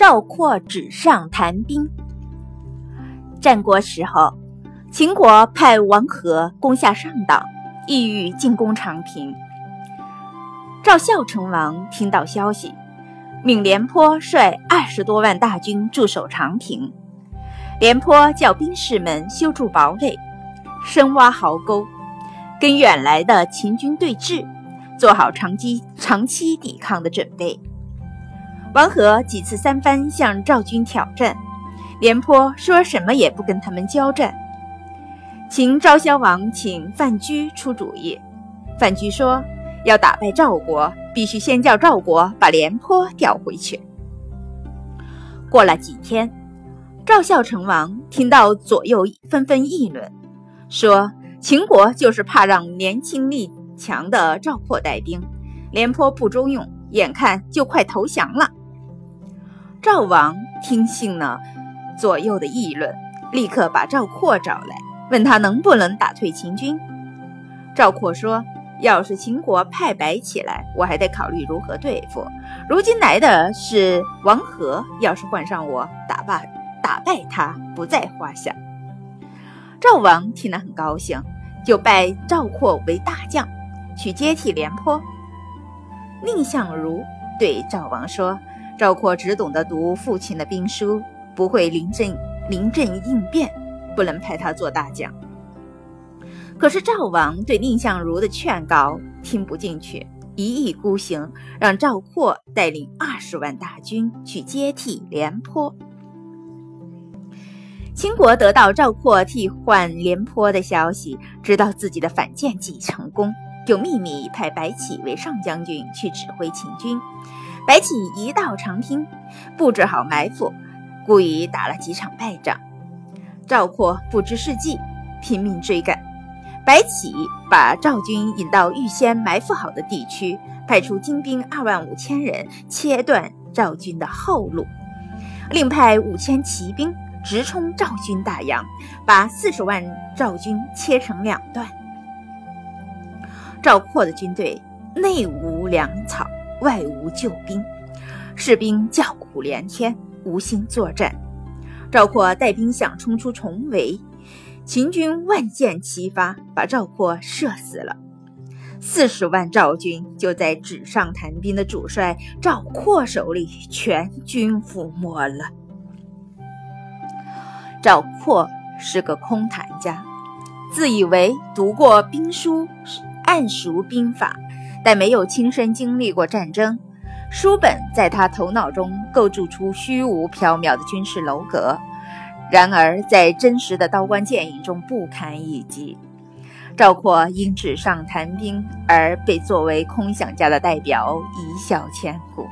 赵括纸上谈兵。战国时候，秦国派王和攻下上党，意欲进攻长平。赵孝成王听到消息，命廉颇率二十多万大军驻守长平。廉颇叫兵士们修筑堡垒，深挖壕沟，跟远来的秦军对峙。做好长期长期抵抗的准备。王和几次三番向赵军挑战，廉颇说什么也不跟他们交战。秦昭襄王请范雎出主意，范雎说要打败赵国，必须先叫赵国把廉颇调回去。过了几天，赵孝成王听到左右纷纷议论，说秦国就是怕让年轻力。强的赵括带兵，廉颇不中用，眼看就快投降了。赵王听信了左右的议论，立刻把赵括找来，问他能不能打退秦军。赵括说：“要是秦国派白起来，我还得考虑如何对付。如今来的是王和，要是换上我，打败打败他不在话下。”赵王听了很高兴，就拜赵括为大将。去接替廉颇。蔺相如对赵王说：“赵括只懂得读父亲的兵书，不会临阵临阵应变，不能派他做大将。”可是赵王对蔺相如的劝告听不进去，一意孤行，让赵括带领二十万大军去接替廉颇。秦国得到赵括替换廉颇的消息，知道自己的反间计成功。就秘密派白起为上将军去指挥秦军。白起一到长平，布置好埋伏，故意打了几场败仗。赵括不知是计，拼命追赶。白起把赵军引到预先埋伏好的地区，派出精兵二万五千人切断赵军的后路，另派五千骑兵直冲赵军大营，把四十万赵军切成两段。赵括的军队内无粮草，外无救兵，士兵叫苦连天，无心作战。赵括带兵想冲出重围，秦军万箭齐发，把赵括射死了。四十万赵军就在纸上谈兵的主帅赵括手里全军覆没了。赵括是个空谈家，自以为读过兵书。谙熟兵法，但没有亲身经历过战争。书本在他头脑中构筑出虚无缥缈的军事楼阁，然而在真实的刀光剑影中不堪一击。赵括因纸上谈兵而被作为空想家的代表一笑千古。